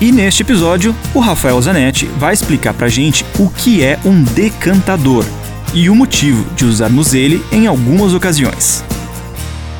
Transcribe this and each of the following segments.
E neste episódio, o Rafael Zanetti vai explicar pra gente o que é um decantador e o motivo de usarmos ele em algumas ocasiões.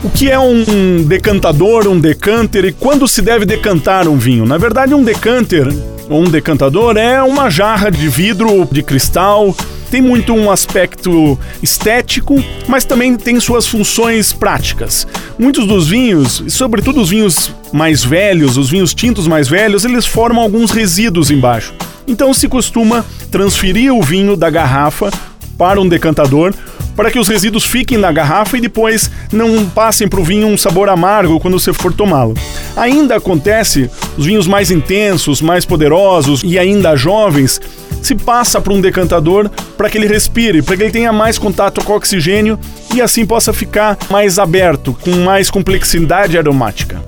O que é um decantador, um decanter e quando se deve decantar um vinho? Na verdade, um decanter ou um decantador é uma jarra de vidro, de cristal, tem muito um aspecto estético, mas também tem suas funções práticas. Muitos dos vinhos, sobretudo os vinhos mais velhos, os vinhos tintos mais velhos, eles formam alguns resíduos embaixo. Então se costuma transferir o vinho da garrafa para um decantador para que os resíduos fiquem na garrafa e depois não passem para o vinho um sabor amargo quando você for tomá-lo. Ainda acontece os vinhos mais intensos, mais poderosos e ainda jovens se passa para um decantador para que ele respire, para que ele tenha mais contato com o oxigênio e assim possa ficar mais aberto, com mais complexidade aromática.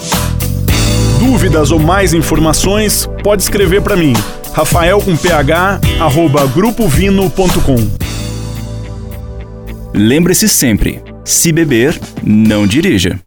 Dúvidas ou mais informações, pode escrever para mim, rafael com ph, arroba grupovino.com. Lembre-se sempre, se beber, não dirija.